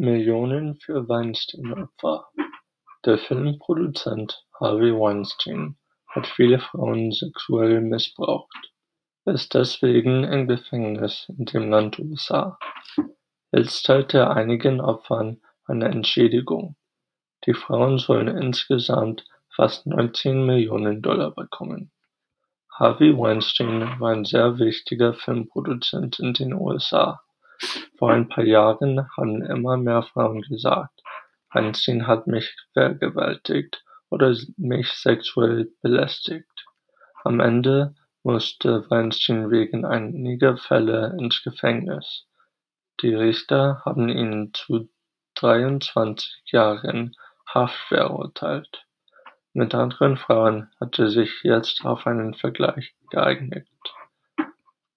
Millionen für Weinstein-Opfer Der Filmproduzent Harvey Weinstein hat viele Frauen sexuell missbraucht, ist deswegen im Gefängnis in dem Land USA. Jetzt zahlt er einigen Opfern eine Entschädigung. Die Frauen sollen insgesamt fast 19 Millionen Dollar bekommen. Harvey Weinstein war ein sehr wichtiger Filmproduzent in den USA. Vor ein paar Jahren haben immer mehr Frauen gesagt, Weinstein hat mich vergewaltigt oder mich sexuell belästigt. Am Ende musste Weinstein wegen einiger Fälle ins Gefängnis. Die Richter haben ihn zu 23 Jahren Haft verurteilt. Mit anderen Frauen hat er sich jetzt auf einen Vergleich geeinigt.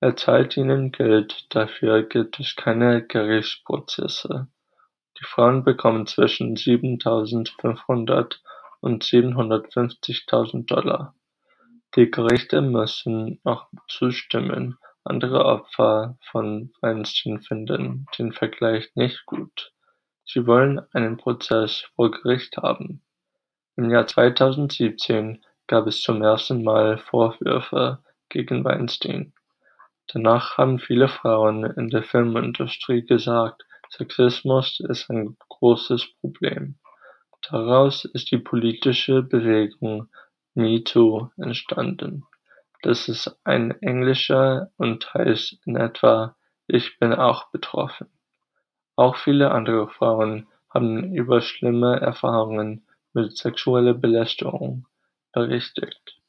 Er zahlt ihnen Geld, dafür gibt es keine Gerichtsprozesse. Die Frauen bekommen zwischen 7.500 und 750.000 Dollar. Die Gerichte müssen noch zustimmen, andere Opfer von Weinstein finden den Vergleich nicht gut. Sie wollen einen Prozess vor Gericht haben. Im Jahr 2017 gab es zum ersten Mal Vorwürfe gegen Weinstein. Danach haben viele Frauen in der Filmindustrie gesagt, Sexismus ist ein großes Problem. Daraus ist die politische Bewegung MeToo entstanden. Das ist ein englischer und heißt in etwa Ich bin auch betroffen. Auch viele andere Frauen haben über schlimme Erfahrungen mit sexueller Belästigung berichtet.